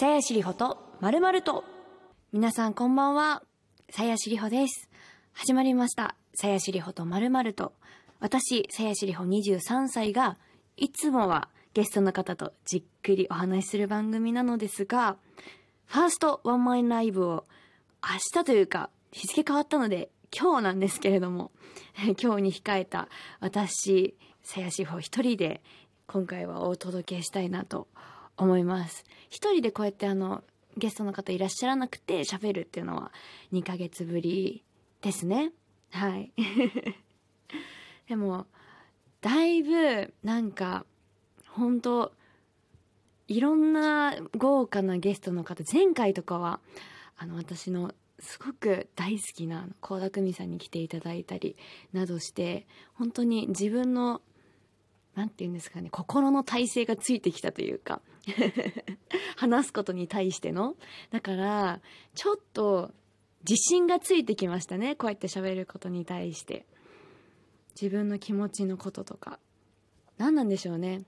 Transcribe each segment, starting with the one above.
さやしりほとまるまると。皆さんこんばんは。さやしりほです。始まりました。さやしりほとまるまると。私、さやしりほ23歳が、いつもはゲストの方とじっくりお話しする番組なのですが、ファーストワンマンライブを明日というか日付変わったので今日なんですけれども、今日に控えた私、さやしほ一人で今回はお届けしたいなと思います。一人でこうやってあの、ゲストの方いらっしゃらなくて喋るっていうのは2ヶ月ぶりですね。はい。でも、だいぶなんか、本当いろんな豪華なゲストの方、前回とかは、あの、私のすごく大好きな倖田來未さんに来ていただいたりなどして、本当に自分の、なんて言うんですかね、心の体勢がついてきたというか、話すことに対しての。だから、ちょっと自信がついてきましたね、こうやって喋ることに対して。自分の気持ちのこととか。何なんでしょうね。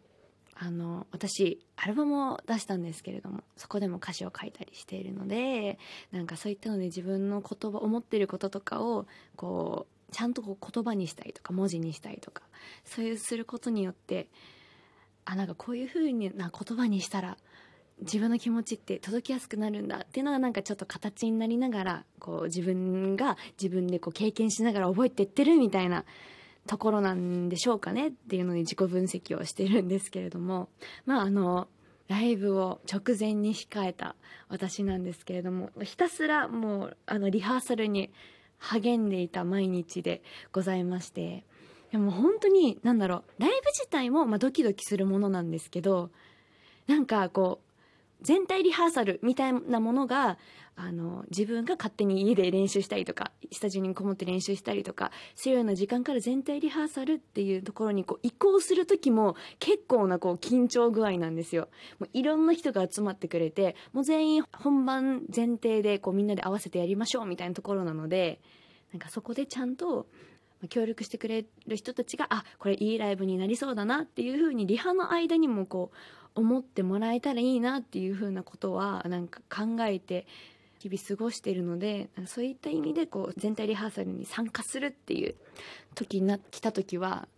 あの、私、アルバムを出したんですけれども、そこでも歌詞を書いたりしているので、なんかそういったので自分の言葉、思ってることとかを、こう、ちゃんとこう言葉にしたりとか、文字にしたりとか、そういうすることによって、あ、なんかこういう風にな言葉にしたら、自分の気持ちって届きやすくなるんだっていうのがなんかちょっと形になりながら、こう自分が自分でこう経験しながら覚えていってるみたいなところなんでしょうかねっていうのに自己分析をしてるんですけれども、まああの、ライブを直前に控えた私なんですけれども、ひたすらもうあのリハーサルに励んでいた毎日でございまして、でも本当に、なんだろう、ライブ自体もまあドキドキするものなんですけど、なんかこう、全体リハーサルみたいなものが、あの、自分が勝手に家で練習したりとか、スタジオにこもって練習したりとか、するような時間から全体リハーサルっていうところにこう移行する時も結構なこう緊張具合なんですよ。もういろんな人が集まってくれて、もう全員本番前提でこうみんなで合わせてやりましょうみたいなところなので、なんかそこでちゃんと、協力してくれる人たちが、あ、これいいライブになりそうだなっていう風にリハの間にもこう思ってもらえたらいいなっていう風なことはなんか考えて日々過ごしているので、そういった意味でこう全体リハーサルに参加するっていう時にな、来た時は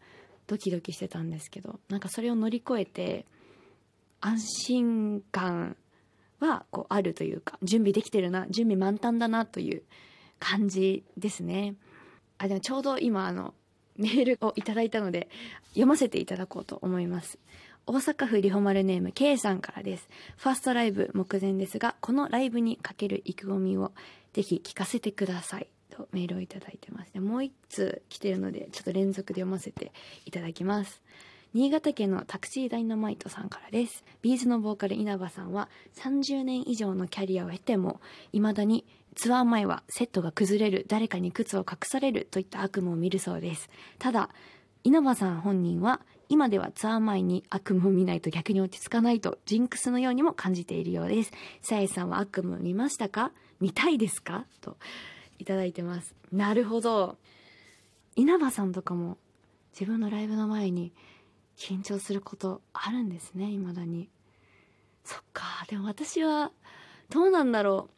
ドキドキしてたんですけど、なんかそれを乗り越えて安心感はこうあるというか、準備できてるな、準備満タンだなという感じですね。あ、でもちょうど今あの、メールをいただいたので、読ませていただこうと思います。大阪府リホマルネーム K さんからです。ファーストライブ目前ですが、このライブにかける意気込みをぜひ聞かせてください。とメールをいただいてます。でもう一通来てるので、ちょっと連続で読ませていただきます。新潟県のタクシーダイナマイトさんからです。ビーズのボーカル稲葉さんは30年以上のキャリアを経ても、未だにツアー前はセットが崩れる、誰かに靴を隠されるといった悪夢を見るそうです。ただ、稲葉さん本人は、今ではツアー前に悪夢を見ないと逆に落ち着かないと、ジンクスのようにも感じているようです。さえさんは悪夢見ましたか？見たいですか？と、いただいてます。なるほど。稲葉さんとかも、自分のライブの前に、緊張することあるんですね、未だに。そっか、でも私は、どうなんだろ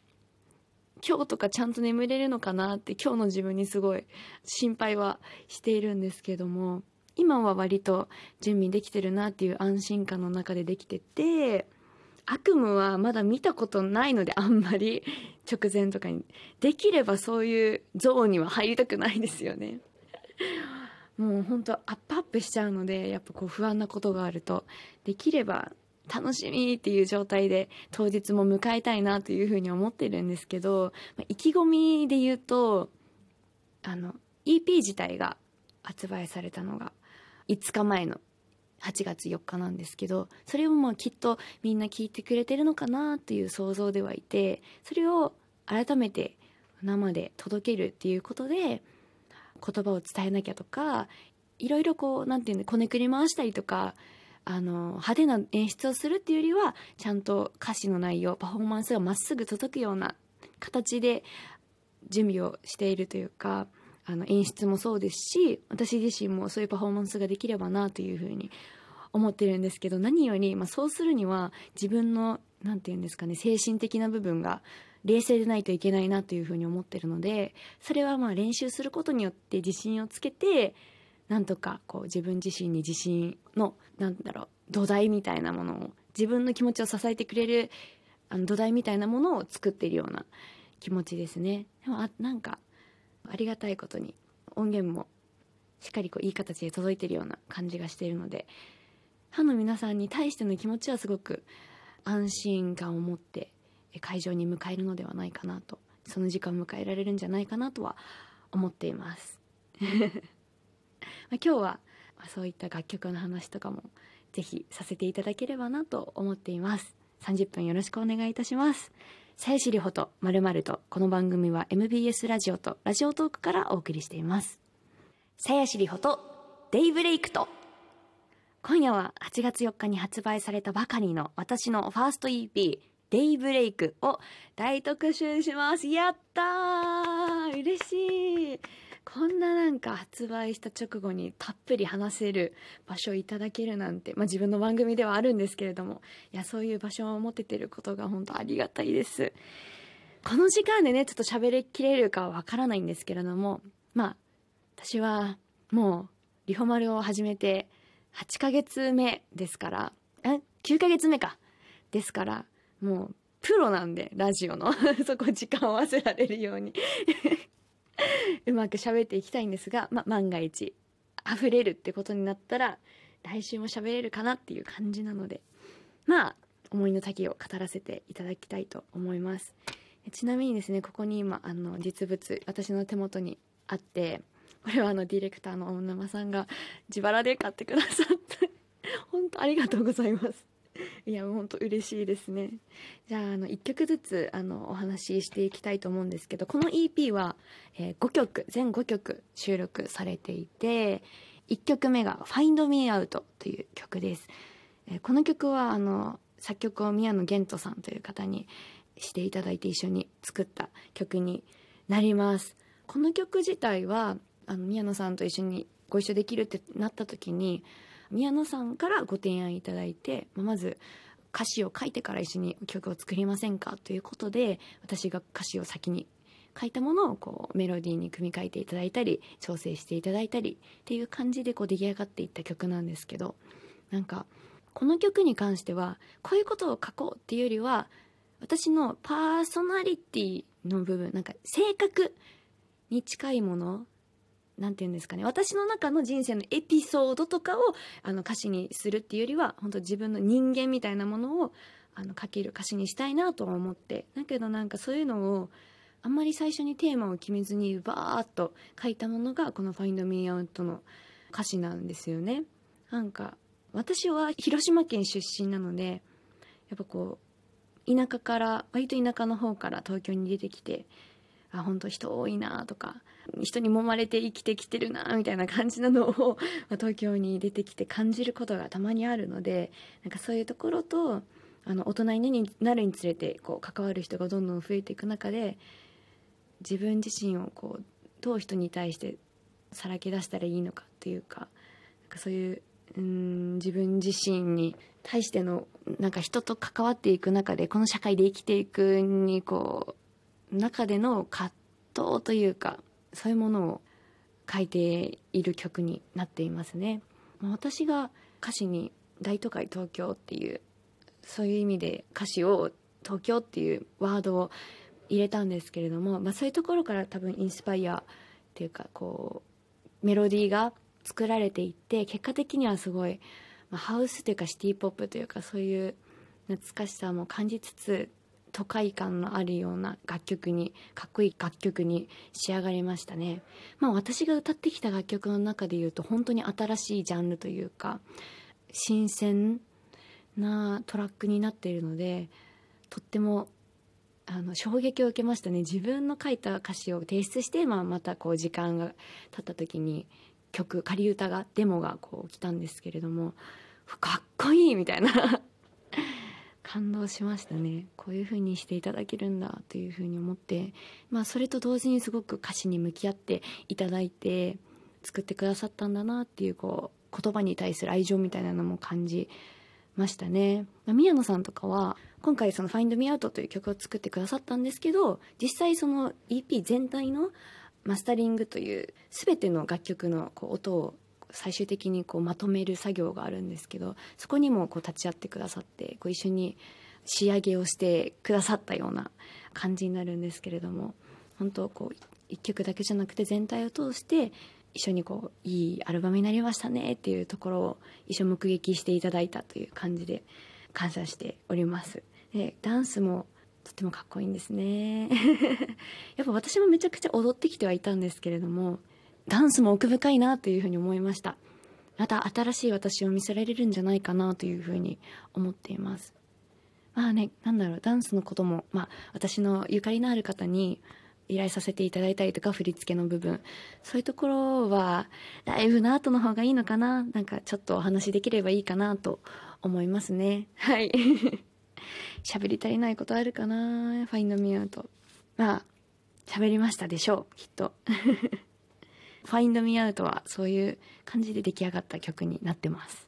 う。今日とかちゃんと眠れるのかなって今日の自分にすごい心配はしているんですけども、今は割と準備できてるなっていう安心感の中でできてて、悪夢はまだ見たことないのであんまり 直前とかに。できればそういうゾーンには入りたくないですよね。もう本当アップアップしちゃうので、やっぱこう不安なことがあると、できれば楽しみっていう状態で当日も迎えたいなというふうに思ってるんですけど、意気込みで言うと、あの、EP 自体が発売されたのが5日前の8月4日なんですけど、それをまあきっとみんな聞いてくれてるのかなっていう想像ではいて、それを改めて生で届けるっていうことで、言葉を伝えなきゃとか、いろいろこう、なんていうの、こねくり回したりとか、あの、派手な演出をするっていうよりは、ちゃんと歌詞の内容、パフォーマンスがまっすぐ届くような形で準備をしているというか、あの、演出もそうですし、私自身もそういうパフォーマンスができればなというふうに思ってるんですけど、何より、まあそうするには自分の何て言うんですかね精神的な部分が冷静でないといけないなというふうに思ってるのでそれはまあ練習することによって自信をつけてなんとかこう自分自身に自信のなんだろう土台みたいなものを自分の気持ちを支えてくれるあの土台みたいなものを作っているような気持ちですね。でもあなんかありがたいことに音源もしっかりこういい形で届いてるような感じがしているのでファンの皆さんに対しての気持ちはすごく安心感を持って会場に迎えるのではないかなとその時間を迎えられるんじゃないかなとは思っています。今日はそういった楽曲の話とかもぜひさせていただければなと思っています。30分よろしくお願いいたします。さやしりほとまるまるとこの番組は MBS ラジオとラジオトークからお送りしています。さやしりほとデイブレイクと。今夜は8月4日に発売されたばかりの私のファースト EP デイブレイクを大特集します。やったー！嬉しい！こんななんか発売した直後にたっぷり話せる場所をいただけるなんて、まあ、自分の番組ではあるんですけれどもいやそういう場所を持ててることが本当ありがたいです。この時間でねちょっと喋りきれるかはわからないんですけれどもまあ私はもうリホマルを始めて8ヶ月目ですからえ9ヶ月目か。ですからもうプロなんでラジオの。そこ時間を合わせられるように。うまく喋っていきたいんですが、ま、万が一溢れるってことになったら来週も喋れるかなっていう感じなのでまあ思いの丈を語らせていただきたいと思います。ちなみにですねここに今あの実物私の手元にあってこれはあのディレクターの大沼さんが自腹で買ってくださって本当ありがとうございます。いや本当嬉しいですね。じゃああの1曲ずつあのお話ししていきたいと思うんですけどこの EP は、えー、5曲全5曲収録されていて1曲目が「Find Me Out」という曲です、えー、この曲はあの作曲を宮野源人さんという方にしていただいて一緒に作った曲になります。この曲自体はあの宮野さんと一緒にご一緒できるってなった時に宮野さんからご提案いただいてまず歌詞を書いてから一緒に曲を作りませんかということで私が歌詞を先に書いたものをこうメロディーに組み替えていただいたり調整していただいたりっていう感じでこう出来上がっていった曲なんですけどなんかこの曲に関してはこういうことを書こうっていうよりは私のパーソナリティの部分なんか性格に近いもの何て言うんですかね私の中の人生のエピソードとかをあの歌詞にするっていうよりは本当自分の人間みたいなものをあの書ける歌詞にしたいなとは思ってだけどなんかそういうのをあんまり最初にテーマを決めずにバーッと書いたものがこの「Find Me Out」の歌詞なんですよね。なんか私は広島県出身なのでやっぱこう田舎から割と田舎の方から東京に出てきてあ本当人多いなとか人に揉まれて生きてきてるなみたいな感じなのを まあ東京に出てきて感じることがたまにあるのでなんかそういうところとあの大人になるにつれてこう関わる人がどんどん増えていく中で自分自身をこうどう人に対してさらけ出したらいいのかっていうかなんかそういううん自分自身に対してのなんか人と関わっていく中でこの社会で生きていくにこう中での葛藤というかそういうものを書いている曲になっていますね。私が歌詞に「大都会東京」っていうそういう意味で歌詞を「東京」っていうワードを入れたんですけれども、まあ、そういうところから多分インスパイアっていうかこうメロディーが作られていって結果的にはすごい、まあ、ハウスというかシティ・ポップというかそういう懐かしさも感じつつ都会感のあるような楽曲にかっこいい楽曲に仕上がりましたね。まあ私が歌ってきた楽曲の中で言うと本当に新しいジャンルというか新鮮なトラックになっているのでとってもあの衝撃を受けましたね。自分の書いた歌詞を提出して、まあ、またこう時間が経った時に曲仮歌がデモがこう来たんですけれどもかっこいいみたいな。感動しましたね。こういう風にしていただけるんだという風に思って。まあそれと同時にすごく歌詞に向き合っていただいて作ってくださったんだなっていうこう言葉に対する愛情みたいなのも感じましたね、まあ、宮野さんとかは今回その「Find Me Out」という曲を作ってくださったんですけど実際その EP 全体のマスタリングという全ての楽曲のこう音を最終的にこうまとめる作業があるんですけどそこにもこう立ち会ってくださってこう一緒に仕上げをしてくださったような感じになるんですけれども本当こう一曲だけじゃなくて全体を通して一緒にこういいアルバムになりましたねっていうところを一緒目撃していただいたという感じで感謝しております。でダンスもとてもかっこいいんですね。やっぱ私もめちゃくちゃ踊ってきてはいたんですけれどもダンスも奥深いなというふうに思いました。また新しい私を見せられるんじゃないかなというふうに思っています。まあねなんだろうダンスのことも、まあ、私のゆかりのある方に依頼させていただいたりとか振り付けの部分。そういうところはライブの後の方がいいのかな？なんかちょっとお話できればいいかなと思いますね。はい。喋り足りないことあるかな？ファインドミアウト。まあ喋りましたでしょうきっと。ファインドミアウトはそういう感じで出来上がった曲になってます。